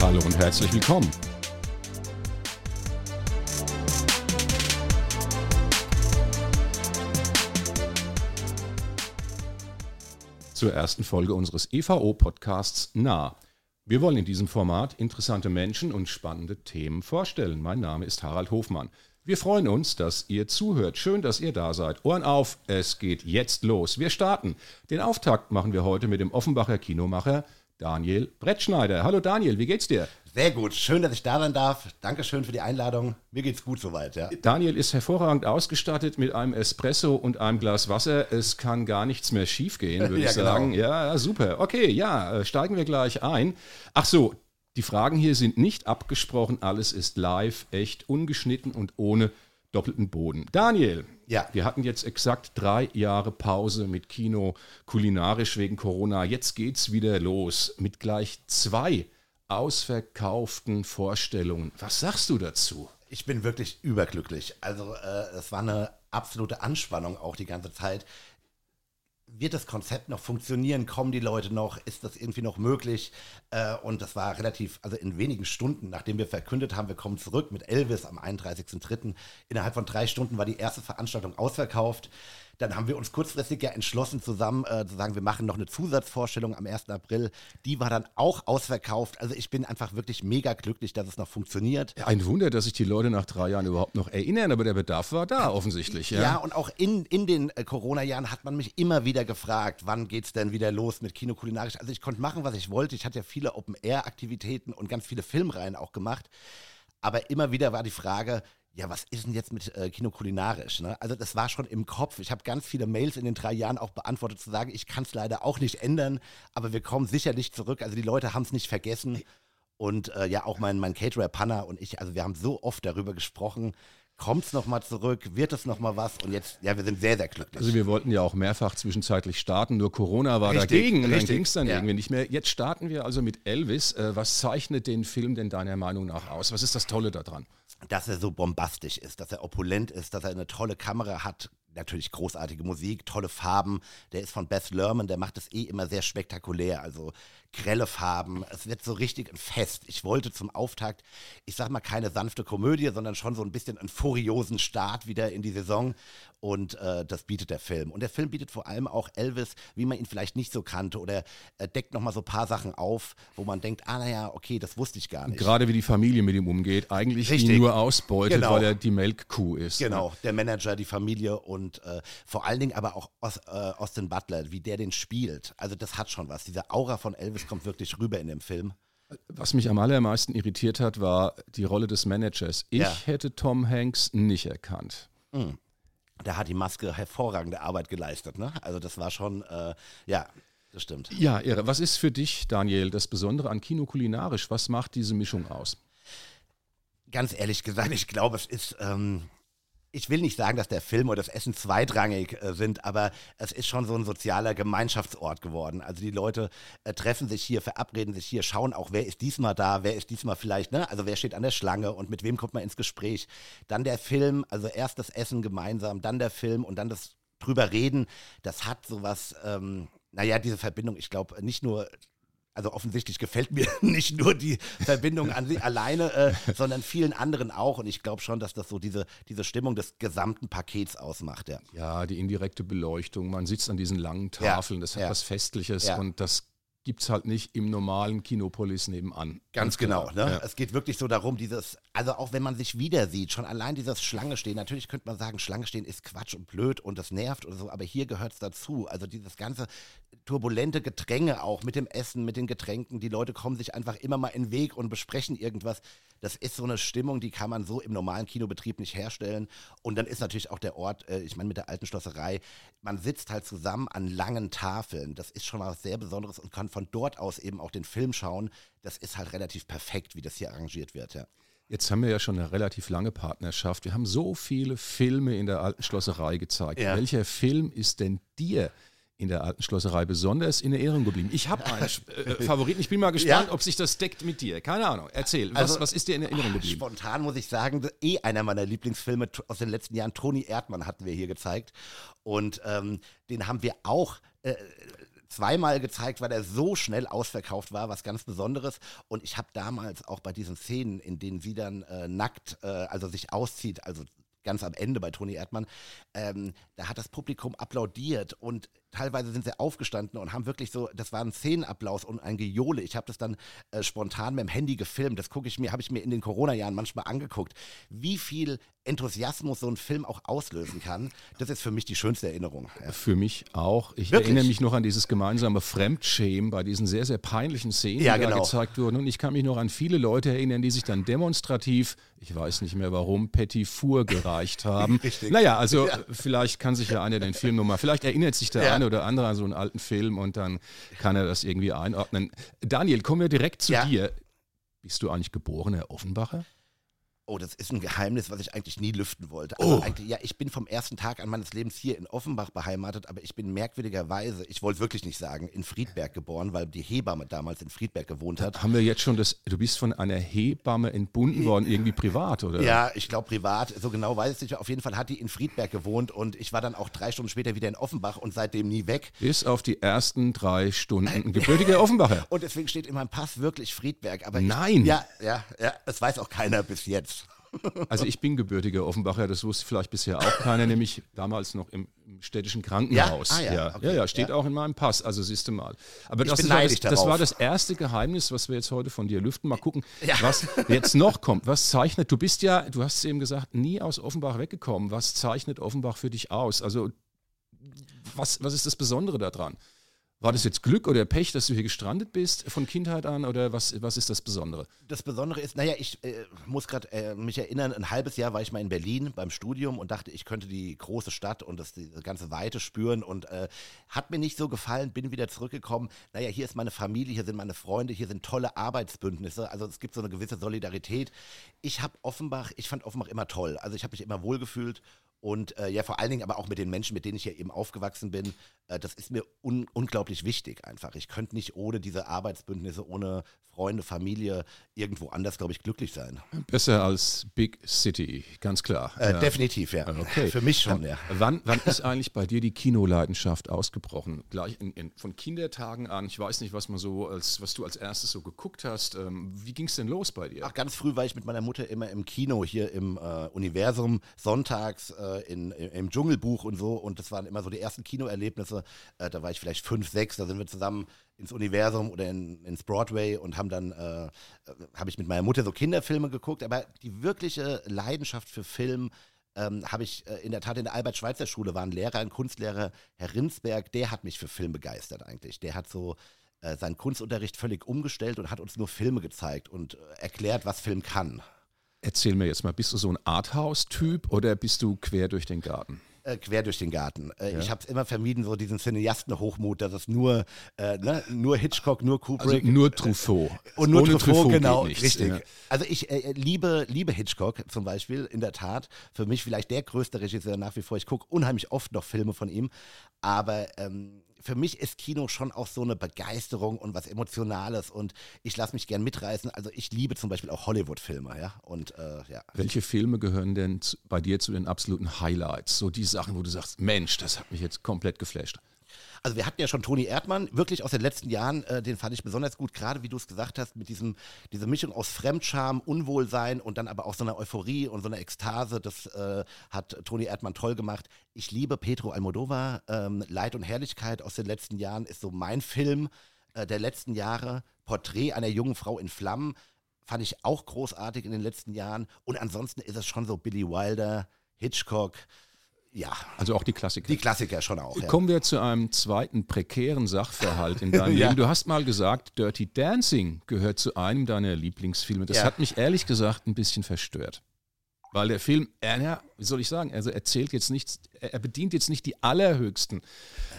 Hallo und herzlich willkommen. Zur ersten Folge unseres EVO-Podcasts Nah. Wir wollen in diesem Format interessante Menschen und spannende Themen vorstellen. Mein Name ist Harald Hofmann. Wir freuen uns, dass ihr zuhört. Schön, dass ihr da seid. Ohren auf, es geht jetzt los. Wir starten. Den Auftakt machen wir heute mit dem Offenbacher Kinomacher Daniel Brettschneider. Hallo Daniel, wie geht's dir? Sehr gut, schön, dass ich da sein darf. Dankeschön für die Einladung. Mir geht's gut soweit, ja. Daniel ist hervorragend ausgestattet mit einem Espresso und einem Glas Wasser. Es kann gar nichts mehr schiefgehen, würde ja, ich genau. sagen. Genau. Ja, super. Okay, ja, äh, steigen wir gleich ein. Ach so, die Fragen hier sind nicht abgesprochen, alles ist live, echt, ungeschnitten und ohne doppelten Boden. Daniel, ja. wir hatten jetzt exakt drei Jahre Pause mit Kino, kulinarisch wegen Corona. Jetzt geht's wieder los mit gleich zwei ausverkauften Vorstellungen. Was sagst du dazu? Ich bin wirklich überglücklich. Also äh, es war eine absolute Anspannung auch die ganze Zeit wird das Konzept noch funktionieren? Kommen die Leute noch? Ist das irgendwie noch möglich? Äh, und das war relativ, also in wenigen Stunden, nachdem wir verkündet haben, wir kommen zurück mit Elvis am 31.03. Innerhalb von drei Stunden war die erste Veranstaltung ausverkauft. Dann haben wir uns kurzfristig ja entschlossen, zusammen äh, zu sagen, wir machen noch eine Zusatzvorstellung am 1. April. Die war dann auch ausverkauft. Also ich bin einfach wirklich mega glücklich, dass es noch funktioniert. Ein Wunder, dass sich die Leute nach drei Jahren überhaupt noch erinnern, aber der Bedarf war da offensichtlich. Ja, ja und auch in, in den äh, Corona-Jahren hat man mich immer wieder gefragt, wann geht es denn wieder los mit Kino kulinarisch. Also ich konnte machen, was ich wollte. Ich hatte ja viele Open-Air-Aktivitäten und ganz viele Filmreihen auch gemacht. Aber immer wieder war die Frage, ja, was ist denn jetzt mit äh, Kino kulinarisch? Ne? Also das war schon im Kopf. Ich habe ganz viele Mails in den drei Jahren auch beantwortet, zu sagen, ich kann es leider auch nicht ändern, aber wir kommen sicherlich zurück. Also die Leute haben es nicht vergessen. Und äh, ja, auch mein, mein Caterer Panna und ich, also wir haben so oft darüber gesprochen, kommt es nochmal zurück, wird es nochmal was und jetzt, ja, wir sind sehr, sehr glücklich. Also wir wollten ja auch mehrfach zwischenzeitlich starten, nur Corona war richtig, dagegen und dann ging es dann ja. irgendwie nicht mehr. Jetzt starten wir also mit Elvis. Äh, was zeichnet den Film denn deiner Meinung nach aus? Was ist das Tolle daran? Dass er so bombastisch ist, dass er opulent ist, dass er eine tolle Kamera hat, natürlich großartige Musik, tolle Farben. Der ist von Beth Lerman, der macht es eh immer sehr spektakulär. Also grelle Farben. Es wird so richtig ein Fest. Ich wollte zum Auftakt, ich sag mal, keine sanfte Komödie, sondern schon so ein bisschen einen furiosen Start wieder in die Saison. Und äh, das bietet der Film. Und der Film bietet vor allem auch Elvis, wie man ihn vielleicht nicht so kannte, oder äh, deckt nochmal so ein paar Sachen auf, wo man denkt, ah, naja, okay, das wusste ich gar nicht. Gerade wie die Familie mit ihm umgeht, eigentlich Richtig. ihn nur ausbeutet, genau. weil er die Melkkuh ist. Ne? Genau, ne? der Manager, die Familie und äh, vor allen Dingen aber auch äh, Austin Butler, wie der den spielt. Also das hat schon was. Diese Aura von Elvis kommt wirklich rüber in dem Film. Was mich am allermeisten irritiert hat, war die Rolle des Managers. Ich ja. hätte Tom Hanks nicht erkannt. Mhm. Da hat die Maske hervorragende Arbeit geleistet. Ne? Also das war schon, äh, ja, das stimmt. Ja, Ehre. Was ist für dich, Daniel, das Besondere an Kino kulinarisch? Was macht diese Mischung aus? Ganz ehrlich gesagt, ich glaube, es ist ähm, ich will nicht sagen, dass der Film oder das Essen zweitrangig äh, sind, aber es ist schon so ein sozialer Gemeinschaftsort geworden. Also die Leute äh, treffen sich hier, verabreden sich hier, schauen auch, wer ist diesmal da, wer ist diesmal vielleicht, ne? Also wer steht an der Schlange und mit wem kommt man ins Gespräch. Dann der Film, also erst das Essen gemeinsam, dann der Film und dann das drüber reden. Das hat sowas, ähm, naja, diese Verbindung, ich glaube, nicht nur also offensichtlich gefällt mir nicht nur die Verbindung an sie alleine, äh, sondern vielen anderen auch. Und ich glaube schon, dass das so diese, diese Stimmung des gesamten Pakets ausmacht. Ja. ja, die indirekte Beleuchtung. Man sitzt an diesen langen Tafeln, ja, das hat ja. was Festliches und das gibt es halt nicht im normalen Kinopolis nebenan. Ganz genau. Ne? Ja. Es geht wirklich so darum, dieses, also auch wenn man sich wieder sieht, schon allein dieses Schlange stehen. Natürlich könnte man sagen, Schlange stehen ist Quatsch und blöd und das nervt oder so, aber hier gehört es dazu. Also dieses ganze turbulente Gedränge auch mit dem Essen, mit den Getränken. Die Leute kommen sich einfach immer mal in den Weg und besprechen irgendwas. Das ist so eine Stimmung, die kann man so im normalen Kinobetrieb nicht herstellen. Und dann ist natürlich auch der Ort, äh, ich meine, mit der alten Schlosserei, man sitzt halt zusammen an langen Tafeln. Das ist schon was sehr Besonderes und kann von dort aus eben auch den Film schauen. Das ist halt relativ perfekt, wie das hier arrangiert wird, ja. Jetzt haben wir ja schon eine relativ lange Partnerschaft. Wir haben so viele Filme in der alten Schlosserei gezeigt. Ja. Welcher Film ist denn dir in der alten Schlosserei besonders in Erinnerung geblieben? Ich habe einen äh, Favoriten. Ich bin mal gespannt, ja. ob sich das deckt mit dir. Keine Ahnung. Erzähl, was, also, was ist dir in Erinnerung geblieben? Spontan muss ich sagen, eh einer meiner Lieblingsfilme aus den letzten Jahren. Toni Erdmann hatten wir hier gezeigt. Und ähm, den haben wir auch. Äh, zweimal gezeigt, weil er so schnell ausverkauft war, was ganz Besonderes. Und ich habe damals auch bei diesen Szenen, in denen sie dann äh, nackt, äh, also sich auszieht, also ganz am Ende bei Toni Erdmann, ähm, da hat das Publikum applaudiert und teilweise sind sie aufgestanden und haben wirklich so, das war ein Szenenapplaus und ein Gejohle. Ich habe das dann äh, spontan mit dem Handy gefilmt. Das gucke ich mir, habe ich mir in den Corona-Jahren manchmal angeguckt. Wie viel Enthusiasmus so ein Film auch auslösen kann, das ist für mich die schönste Erinnerung. Ja. Für mich auch. Ich Wirklich? erinnere mich noch an dieses gemeinsame Fremdschämen bei diesen sehr, sehr peinlichen Szenen, ja, die genau. da gezeigt wurden. Und ich kann mich noch an viele Leute erinnern, die sich dann demonstrativ, ich weiß nicht mehr warum, Petit Four gereicht haben. Richtig. Naja, also ja. vielleicht kann sich ja einer den Film nochmal, vielleicht erinnert sich der eine oder andere an so einen alten Film und dann kann er das irgendwie einordnen. Daniel, kommen wir direkt zu dir. Bist du eigentlich geborener Offenbacher? Oh, das ist ein Geheimnis, was ich eigentlich nie lüften wollte. Oh. ja, ich bin vom ersten Tag an meines Lebens hier in Offenbach beheimatet, aber ich bin merkwürdigerweise, ich wollte wirklich nicht sagen, in Friedberg geboren, weil die Hebamme damals in Friedberg gewohnt hat. Haben wir jetzt schon das, du bist von einer Hebamme entbunden worden, irgendwie privat, oder? Ja, ich glaube privat, so genau weiß ich nicht. Auf jeden Fall hat die in Friedberg gewohnt und ich war dann auch drei Stunden später wieder in Offenbach und seitdem nie weg. Bis auf die ersten drei Stunden gebürtiger Offenbacher. Und deswegen steht in meinem Pass wirklich Friedberg. Aber Nein. Ich, ja, ja, ja, das weiß auch keiner bis jetzt. Also ich bin gebürtiger Offenbacher, das wusste vielleicht bisher auch keiner, nämlich damals noch im, städtischen Krankenhaus. Ja, ah, ja, ja. Okay. ja, ja, steht auch in meinem Pass, also siehst du mal. Aber ich das, bin war das, das war das erste Geheimnis, was wir jetzt heute von dir lüften. Mal gucken, was jetzt noch kommt. Was zeichnet, du bist ja, du hast es eben gesagt, nie aus Offenbach weggekommen. Was zeichnet Offenbach für dich aus? Also was, was ist das Besondere daran? War das jetzt Glück oder Pech, dass du hier gestrandet bist von Kindheit an oder was, was ist das Besondere? Das Besondere ist, naja, ich äh, muss gerade äh, mich erinnern, ein halbes Jahr war ich mal in Berlin beim Studium und dachte, ich könnte die große Stadt und das, diese ganze Weite spüren und äh, hat mir nicht so gefallen, bin wieder zurückgekommen. Naja, hier ist meine Familie, hier sind meine Freunde, hier sind tolle Arbeitsbündnisse, also es gibt so eine gewisse Solidarität. Ich habe Offenbach, ich fand Offenbach immer toll, also ich habe mich immer wohlgefühlt und äh, ja, vor allen Dingen aber auch mit den Menschen, mit denen ich hier eben aufgewachsen bin. Äh, das ist mir un unglaublich wichtig einfach. Ich könnte nicht ohne diese Arbeitsbündnisse, ohne Freunde, Familie irgendwo anders, glaube ich, glücklich sein. Besser als Big City, ganz klar. Äh, ja. Definitiv, ja. Okay. Für mich schon, ja. Wann, wann ist eigentlich bei dir die Kinoleidenschaft ausgebrochen? Gleich in, in, von Kindertagen an. Ich weiß nicht, was man so als, was du als erstes so geguckt hast. Ähm, wie ging es denn los bei dir? Ach, ganz früh war ich mit meiner Mutter immer im Kino hier im äh, Universum, sonntags äh, in, im, im Dschungelbuch und so. Und das waren immer so die ersten Kinoerlebnisse. Äh, da war ich vielleicht fünf, sechs, da sind wir zusammen ins Universum oder in, ins Broadway und haben dann, äh, äh, habe ich mit meiner Mutter so Kinderfilme geguckt. Aber die wirkliche Leidenschaft für Film ähm, habe ich äh, in der Tat in der Albert-Schweitzer-Schule, war ein Lehrer, ein Kunstlehrer, Herr Rinsberg, der hat mich für Film begeistert eigentlich. Der hat so äh, seinen Kunstunterricht völlig umgestellt und hat uns nur Filme gezeigt und äh, erklärt, was Film kann. Erzähl mir jetzt mal, bist du so ein Arthouse-Typ oder bist du quer durch den Garten? Äh, quer durch den Garten. Äh, Ja. Ich habe es immer vermieden, so diesen Cineasten-Hochmut, dass es nur, äh, ne, nur Hitchcock, nur Also Kubrick nur Truffaut. und nur Ohne Truffaut, geht genau, richtig. ja. Also ich äh, liebe, liebe Hitchcock zum Beispiel, in der Tat. Für mich vielleicht der größte Regisseur nach wie vor. Ich gucke unheimlich oft noch Filme von ihm, aber ähm, für mich ist Kino schon auch so eine Begeisterung und was Emotionales und ich lasse mich gern mitreißen. Also ich liebe zum Beispiel auch Hollywood-Filme, ja. Und äh, ja. Welche Filme gehören denn bei dir zu den absoluten Highlights? So die Sachen, wo du sagst, Mensch, das hat mich jetzt komplett geflasht. Also wir hatten ja schon Toni Erdmann, wirklich aus den letzten Jahren, äh, den fand ich besonders gut, gerade wie du es gesagt hast, mit diesem, dieser Mischung aus Fremdscham, Unwohlsein und dann aber auch so einer Euphorie und so einer Ekstase, das äh, hat Toni Erdmann toll gemacht. Ich liebe Pedro Almodovar, ähm, Leid und Herrlichkeit aus den letzten Jahren ist so mein Film äh, der letzten Jahre. Porträt einer jungen Frau in Flammen fand ich auch großartig in den letzten Jahren und ansonsten ist es schon so Billy Wilder, Hitchcock, ja, Also auch die Klassiker. die Klassiker schon auch. Ja. Kommen wir zu einem zweiten prekären Sachverhalt in deinem Ja. Leben. Du hast mal gesagt, Dirty Dancing gehört zu einem deiner Lieblingsfilme. Das Ja. hat mich ehrlich gesagt ein bisschen verstört. Weil der Film, er, ja, wie soll ich sagen, also erzählt jetzt nichts, er bedient jetzt nicht die allerhöchsten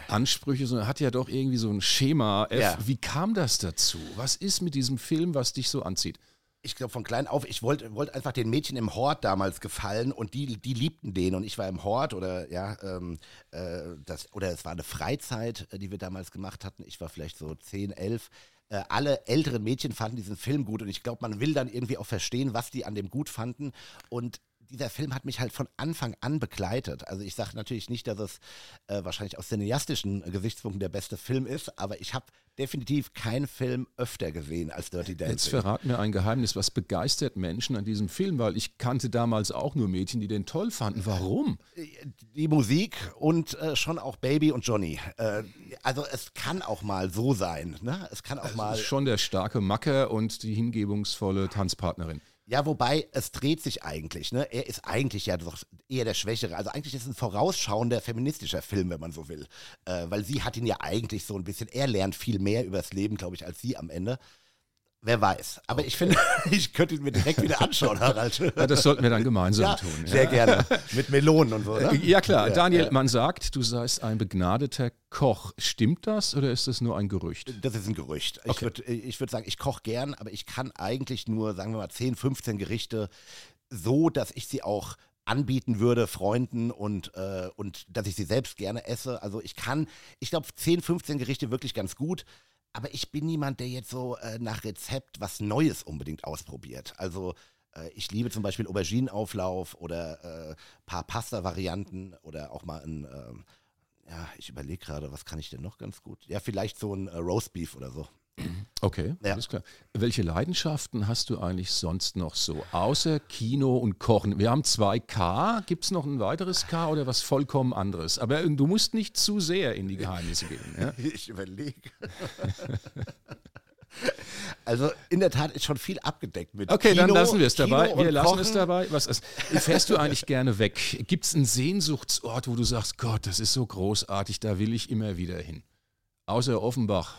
Ansprüche, sondern hat ja doch irgendwie so ein Schema. F. Wie kam das dazu? Was ist mit diesem Film, was dich so anzieht? Ich glaube, von klein auf, ich wollte wollt einfach den Mädchen im Hort damals gefallen und die, die liebten den und ich war im Hort oder ja, ähm, äh, das, oder es war eine Freizeit, äh, die wir damals gemacht hatten. Ich war vielleicht so 10, 11. Äh, alle älteren Mädchen fanden diesen Film gut und ich glaube, man will dann irgendwie auch verstehen, was die an dem gut fanden und dieser Film hat mich halt von Anfang an begleitet. Also ich sage natürlich nicht, dass es äh, wahrscheinlich aus cineastischen Gesichtspunkten der beste Film ist, aber ich habe definitiv keinen Film öfter gesehen als Dirty Dancing. Jetzt verrat mir ein Geheimnis, was begeistert Menschen an diesem Film, weil ich kannte damals auch nur Mädchen, die den toll fanden. Warum? Die Musik und äh, schon auch Baby und Johnny. Äh, also es kann auch mal so sein. Ne? Es kann auch also mal. Schon der starke Macker und die hingebungsvolle Tanzpartnerin. Ja, wobei es dreht sich eigentlich. Ne? Er ist eigentlich ja doch eher der Schwächere. Also eigentlich ist es ein vorausschauender feministischer Film, wenn man so will. Äh, weil sie hat ihn ja eigentlich so ein bisschen, er lernt viel mehr übers Leben, glaube ich, als sie am Ende. Wer weiß. Aber okay. ich finde, ich könnte ihn mir direkt wieder anschauen, Harald. Ja, das sollten wir dann gemeinsam ja, tun. Ja. Sehr gerne. Mit Melonen und so, oder? Ja, klar. Daniel, man sagt, du seist ein begnadeter Koch. Stimmt das oder ist das nur ein Gerücht? Das ist ein Gerücht. Okay. Ich würde ich würd sagen, ich koche gern, aber ich kann eigentlich nur, sagen wir mal, 10, 15 Gerichte so, dass ich sie auch anbieten würde, Freunden und, äh, und dass ich sie selbst gerne esse. Also ich kann, ich glaube, 10, 15 Gerichte wirklich ganz gut. Aber ich bin niemand, der jetzt so äh, nach Rezept was Neues unbedingt ausprobiert. Also äh, ich liebe zum Beispiel Auberginenauflauf oder äh, paar Pasta-Varianten oder auch mal ein, ähm, ja, ich überlege gerade, was kann ich denn noch ganz gut? Ja, vielleicht so ein äh, Roastbeef oder so. Okay, ja. alles klar. Welche Leidenschaften hast du eigentlich sonst noch so, außer Kino und Kochen? Wir haben zwei K. Gibt es noch ein weiteres K oder was vollkommen anderes? Aber du musst nicht zu sehr in die Geheimnisse gehen. Ja? Ich überlege. Also in der Tat ist schon viel abgedeckt mit. Okay, Kino, dann lassen wir es dabei. Wir lassen Kochen. es dabei. Was ist, fährst du eigentlich gerne weg? Gibt es einen Sehnsuchtsort, wo du sagst, Gott, das ist so großartig, da will ich immer wieder hin? Außer Offenbach.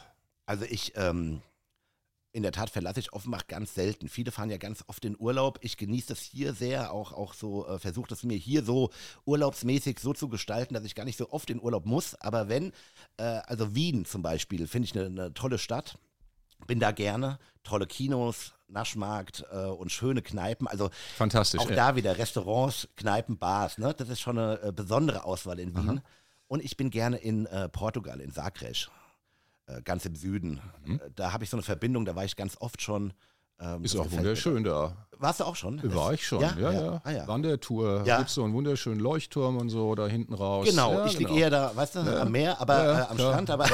Also ich, ähm, in der Tat verlasse ich Offenbach ganz selten. Viele fahren ja ganz oft in Urlaub. Ich genieße das hier sehr, auch, auch so, äh, versuche das mir hier so urlaubsmäßig so zu gestalten, dass ich gar nicht so oft in Urlaub muss. Aber wenn, äh, also Wien zum Beispiel, finde ich eine, eine tolle Stadt. Bin da gerne. Tolle Kinos, Naschmarkt äh, und schöne Kneipen. Also Fantastisch. Auch ja. da wieder Restaurants, Kneipen, Bars. Ne? Das ist schon eine äh, besondere Auswahl in Wien. Aha. Und ich bin gerne in äh, Portugal, in Sagres. Äh, ganz im Süden. Mhm. Da habe ich so eine Verbindung, da war ich ganz oft schon. Ähm, ist auch wunderschön da. Warst du auch schon? War ich schon, ja, ja. ja. Ah, ja. Wandertour, ja. gibt so einen wunderschönen Leuchtturm und so da hinten raus. Genau, ja, ich liege genau. eher da, weißt du, am Meer, aber äh, am klar. Strand. Aber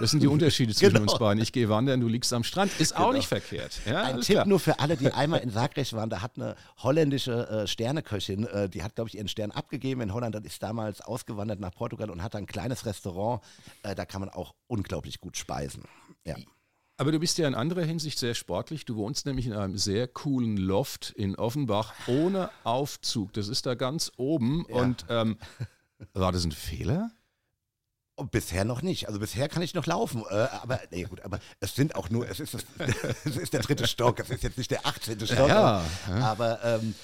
Das sind die Unterschiede zwischen genau. uns beiden. Ich gehe wandern, du liegst am Strand. Ist genau. auch nicht verkehrt. Ein Tipp klar. nur für alle, die einmal in Sagres waren. Da hat eine holländische äh, Sterneköchin, äh, die hat, glaube ich, ihren Stern abgegeben in Holland und ist damals ausgewandert nach Portugal und hat ein kleines Restaurant. Äh, da kann man auch unglaublich gut speisen. Ja. Aber du bist ja in anderer Hinsicht sehr sportlich. Du wohnst nämlich in einem sehr coolen Loft in Offenbach ohne Aufzug. Das ist da ganz oben. Ja. Und ähm, war das ein Fehler? Oh, bisher noch nicht. Also bisher kann ich noch laufen. Äh, aber nee, gut, aber es sind auch nur, es ist, es ist der dritte Stock, es ist jetzt nicht der 18. Stock. Ja, ja. Aber ähm,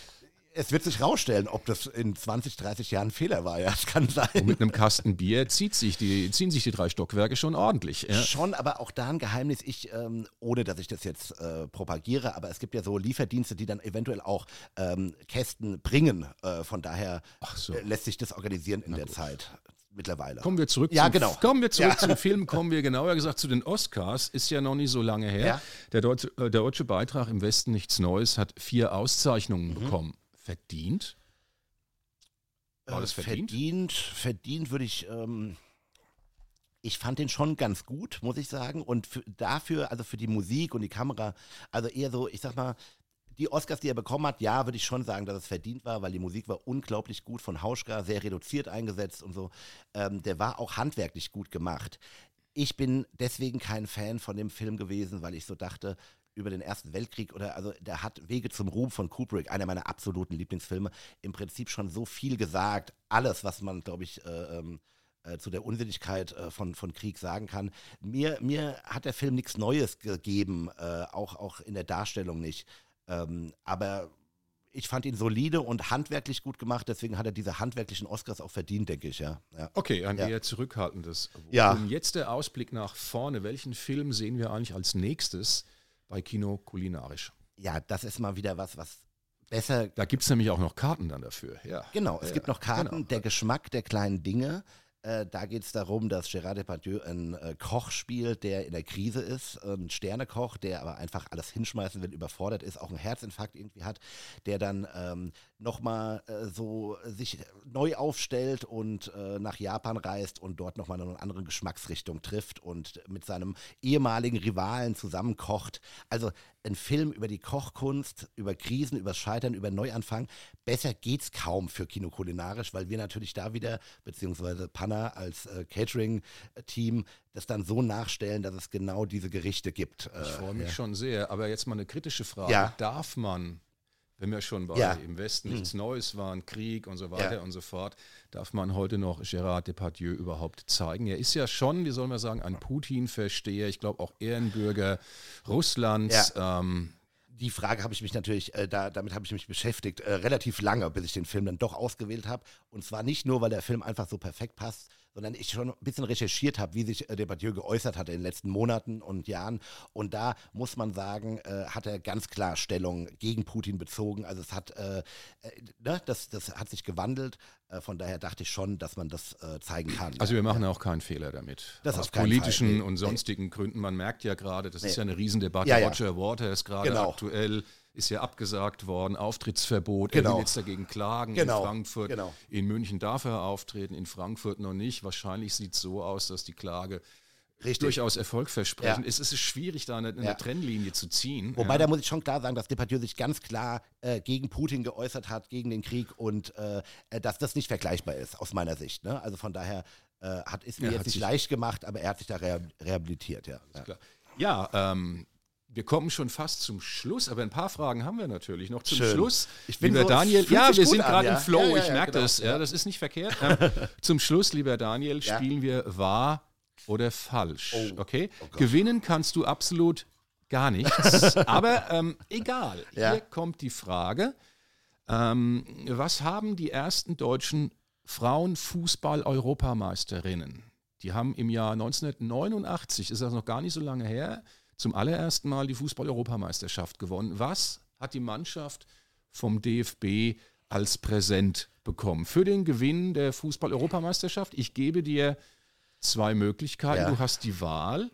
es wird sich rausstellen, ob das in 20, 30 Jahren ein Fehler war. Ja, es kann sein. Und mit einem Kasten Bier zieht sich die, ziehen sich die drei Stockwerke schon ordentlich. Ja. Schon, aber auch da ein Geheimnis. Ich, ähm, ohne dass ich das jetzt äh, propagiere, aber es gibt ja so Lieferdienste, die dann eventuell auch ähm, Kästen bringen. Äh, von daher so. äh, lässt sich das organisieren in Na der gut. Zeit mittlerweile. Kommen wir zurück, ja, zum, genau. kommen wir zurück Ja. zum Film, kommen wir genauer gesagt zu den Oscars, ist ja noch nicht so lange her. Ja. Der, deutsche, äh, der deutsche Beitrag im Westen nichts Neues hat vier Auszeichnungen Mhm. bekommen. Verdient? War das Äh, verdient? Verdient, verdient würde ich. Ähm, ich fand den schon ganz gut, muss ich sagen. Und für, dafür, also für die Musik und die Kamera, also eher so, ich sag mal, die Oscars, die er bekommen hat, ja, würde ich schon sagen, dass es verdient war, weil die Musik war unglaublich gut von Hauschka, sehr reduziert eingesetzt und so. Ähm, der war auch handwerklich gut gemacht. Ich bin deswegen kein Fan von dem Film gewesen, weil ich so dachte, über den Ersten Weltkrieg oder also der hat Wege zum Ruhm von Kubrick, einer meiner absoluten Lieblingsfilme, im Prinzip schon so viel gesagt. Alles, was man, glaube ich, äh, ähm, äh, zu der Unsinnigkeit äh, von, von Krieg sagen kann. Mir, mir hat der Film nichts Neues gegeben, äh, auch, auch in der Darstellung nicht. Ähm, aber ich fand ihn solide und handwerklich gut gemacht, deswegen hat er diese handwerklichen Oscars auch verdient, denke ich, ja. ja. Okay, ein Ja. eher zurückhaltendes. Ja. Und jetzt der Ausblick nach vorne. Welchen Film sehen wir eigentlich als nächstes bei Kino kulinarisch? Ja, das ist mal wieder was, was besser Da gibt es nämlich auch noch Karten dann dafür. Ja. Genau, es Ja, gibt noch Karten, genau. der Geschmack der kleinen Dinge. Äh, da geht es darum, dass Gérard Depardieu einen äh, Koch spielt, der in der Krise ist, ein Sternekoch, der aber einfach alles hinschmeißen will, überfordert ist, auch einen Herzinfarkt irgendwie hat, der dann ähm, nochmal äh, so sich neu aufstellt und äh, nach Japan reist und dort nochmal eine andere Geschmacksrichtung trifft und mit seinem ehemaligen Rivalen zusammenkocht. Also ein Film über die Kochkunst, über Krisen, über Scheitern, über Neuanfang. Besser geht's kaum für Kino kulinarisch, weil wir natürlich da wieder, beziehungsweise Panna als äh, Catering-Team, das dann so nachstellen, dass es genau diese Gerichte gibt. Ich freue mich ja. schon sehr. Aber jetzt mal eine kritische Frage. Ja. Darf man wenn wir schon bei ja. im Westen nichts hm. Neues waren, Krieg und so weiter ja. und so fort, darf man heute noch Gérard Depardieu überhaupt zeigen? Er ist ja schon, wie soll man sagen, ein Putin-Versteher, ich glaube auch Ehrenbürger Russlands. Ja. Ähm, die Frage habe ich mich natürlich, äh, da, damit habe ich mich beschäftigt, äh, relativ lange, bis ich den Film dann doch ausgewählt habe. Und zwar nicht nur, weil der Film einfach so perfekt passt, sondern ich schon ein bisschen recherchiert habe, wie sich äh, Depardieu geäußert hat in den letzten Monaten und Jahren. Und da muss man sagen, äh, hat er ganz klar Stellung gegen Putin bezogen. Also es hat, äh, äh ne, das, das hat sich gewandelt. Äh, von daher dachte ich schon, dass man das äh, zeigen kann. Also wir machen ja. auch keinen Fehler damit. Das Aus politischen nee. und sonstigen nee. Gründen. Man merkt ja gerade, das nee. ist ja eine Riesendebatte. Ja, ja. Roger Waters gerade genau. aktuell ist ja abgesagt worden, Auftrittsverbot. Genau. Er will jetzt dagegen klagen genau. in Frankfurt. Genau. In München darf er auftreten, in Frankfurt noch nicht. Wahrscheinlich sieht es so aus, dass die Klage Richtig. durchaus erfolgversprechend ja. ist. Es ist schwierig, da eine, eine ja. Trennlinie zu ziehen. Wobei, ja. da muss ich schon klar sagen, dass Depardieu sich ganz klar äh, gegen Putin geäußert hat, gegen den Krieg und äh, dass das nicht vergleichbar ist, aus meiner Sicht. Ne? Also von daher äh, hat es mir jetzt nicht leicht gemacht, aber er hat sich da rehabilitiert. Ja, ja ähm, wir kommen schon fast zum Schluss, aber ein paar Fragen haben wir natürlich noch zum Schön. Schluss. Ich bin lieber so, Daniel, ja, wir sind gerade ja? im Flow, ja, ja, ich merke genau. das, ja, das ist nicht verkehrt. zum Schluss, lieber Daniel, spielen wir wahr oder falsch. Oh. Okay? Oh Gewinnen kannst du absolut gar nichts, aber ähm, egal. Hier kommt die Frage: ähm, Was haben die ersten deutschen Frauenfußball-Europameisterinnen? Die haben im Jahr 1989, ist das noch gar nicht so lange her, zum allerersten Mal die Fußball-Europameisterschaft gewonnen. Was hat die Mannschaft vom DFB als Präsent bekommen für den Gewinn der Fußball-Europameisterschaft? Ich gebe dir zwei Möglichkeiten. Ja. Du hast die Wahl.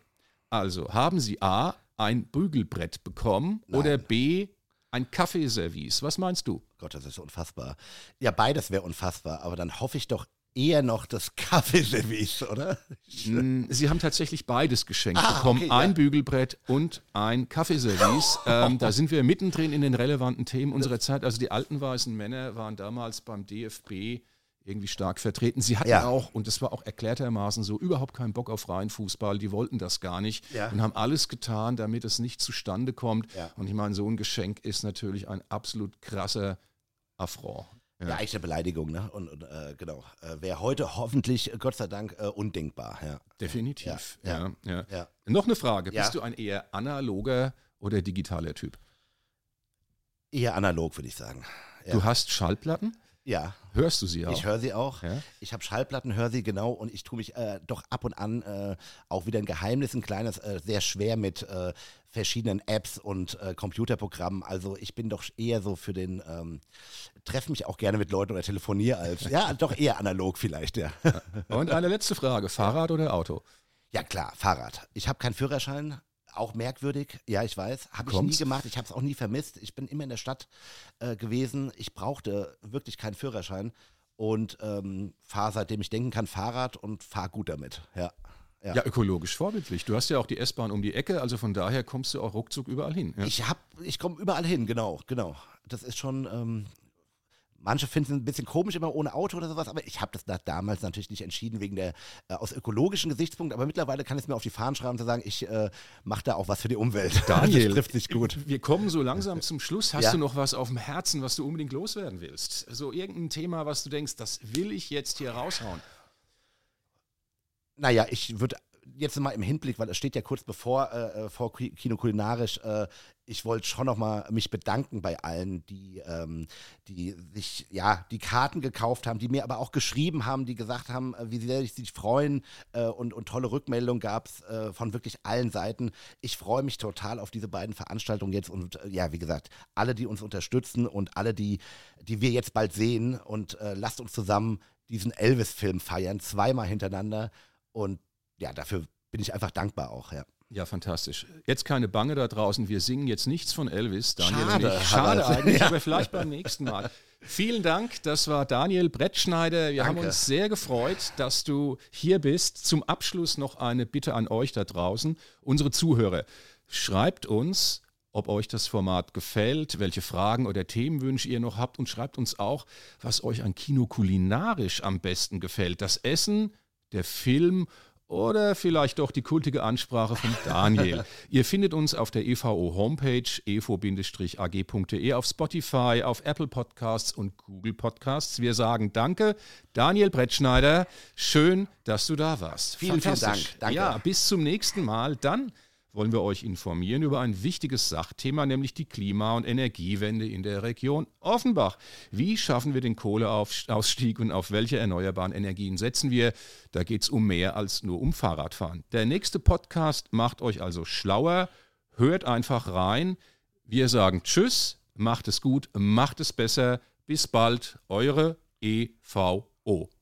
Also haben sie A, ein Bügelbrett bekommen Nein. oder B, ein Kaffeeservice. Was meinst du? Gott, das ist unfassbar. Ja, beides wäre unfassbar, aber dann hoffe ich doch eher noch das Kaffeeservice, oder? Mm, sie haben tatsächlich beides geschenkt ah, bekommen. Okay, ein ja. Bügelbrett und ein Kaffeeservice. ähm, da sind wir mittendrin in den relevanten Themen unserer Zeit. Also die alten weißen Männer waren damals beim DFB irgendwie stark vertreten. Sie hatten ja. auch, und das war auch erklärtermaßen so, überhaupt keinen Bock auf reinen Fußball. Die wollten das gar nicht ja. und haben alles getan, damit es nicht zustande kommt. Und ich meine, so ein Geschenk ist natürlich ein absolut krasser Affront. Ja, ja eigentlich eine Beleidigung, ne? Und, und äh, genau. Äh, Wäre heute hoffentlich, Gott sei Dank, äh, undenkbar. Ja. Definitiv. Ja, ja, ja. Noch eine Frage. Bist du ein eher analoger oder digitaler Typ? Eher analog, würde ich sagen. Du hast Schallplatten? Ja. Hörst du sie auch? Ich höre sie auch. Ja? Ich habe Schallplatten, höre sie genau und ich tue mich äh, doch ab und an äh, auch wieder ein Geheimnis, ein kleines, äh, sehr schwer mit äh, verschiedenen Apps und äh, Computerprogrammen. Also ich bin doch eher so für den, ähm, treffe mich auch gerne mit Leuten oder telefoniere als, ja, doch eher analog vielleicht, ja. Und eine letzte Frage, Fahrrad oder Auto? Ja klar, Fahrrad. Ich habe keinen Führerschein, auch merkwürdig, ja, ich weiß. Habe ich nie gemacht, ich habe es auch nie vermisst. Ich bin immer in der Stadt äh, gewesen. Ich brauchte wirklich keinen Führerschein und ähm, fahre seitdem ich denken kann Fahrrad und fahre gut damit. Ja. Ja. ja. ökologisch vorbildlich. Du hast ja auch die S-Bahn um die Ecke, also von daher kommst du auch ruckzuck überall hin. Ja? Ich, ich komme überall hin, genau, genau. Das ist schon, ähm, Manche finden es ein bisschen komisch immer ohne Auto oder sowas, aber ich habe das da damals natürlich nicht entschieden wegen der äh, aus ökologischen Gesichtspunkten, aber mittlerweile kann ich es mir auf die Fahnen schreiben zu sagen, ich äh, mache da auch was für die Umwelt. Daniel, das trifft sich gut. Wir kommen so langsam zum Schluss. Hast ja. du noch was auf dem Herzen, was du unbedingt loswerden willst? So irgendein Thema, was du denkst, das will ich jetzt hier raushauen? Naja, ich würde jetzt mal im Hinblick, weil es steht ja kurz bevor äh, äh vor Kino kulinarisch, äh, ich wollte schon nochmal mich bedanken bei allen, die, ähm, die sich, ja, die Karten gekauft haben, die mir aber auch geschrieben haben, die gesagt haben, äh, wie sehr ich sich freuen äh, und, und tolle Rückmeldungen gab es äh, von wirklich allen Seiten. Ich freue mich total auf diese beiden Veranstaltungen jetzt und ja, wie gesagt, alle, die uns unterstützen und alle, die, die wir jetzt bald sehen und lasst uns zusammen diesen Elvis-Film feiern, zweimal hintereinander und ja, dafür bin ich einfach dankbar auch, ja. Ja, fantastisch. Jetzt keine Bange da draußen. Wir singen jetzt nichts von Elvis. Daniel Schade, Schade eigentlich, ja. aber vielleicht beim nächsten Mal. Vielen Dank. Das war Daniel Brettschneider. Wir Danke. haben uns sehr gefreut, dass du hier bist. Zum Abschluss noch eine Bitte an euch da draußen, unsere Zuhörer. Schreibt uns, ob euch das Format gefällt, welche Fragen oder Themenwünsche ihr noch habt und schreibt uns auch, was euch an Kino kulinarisch am besten gefällt. Das Essen, der Film oder vielleicht doch die kultige Ansprache von Daniel. Ihr findet uns auf der EVO Homepage evo-ag.de, auf Spotify, auf Apple Podcasts und Google Podcasts. Wir sagen Danke, Daniel Brettschneider. Schön, dass du da warst. Vielen, vielen Dank. Danke. Ja, bis zum nächsten Mal. Dann wollen wir euch informieren über ein wichtiges Sachthema, nämlich die Klima- und Energiewende in der Region Offenbach. Wie schaffen wir den Kohleausstieg und auf welche erneuerbaren Energien setzen wir? Da geht es um mehr als nur um Fahrradfahren. Der nächste Podcast macht euch also schlauer. Hört einfach rein. Wir sagen Tschüss, macht es gut, macht es besser. Bis bald, eure EVO.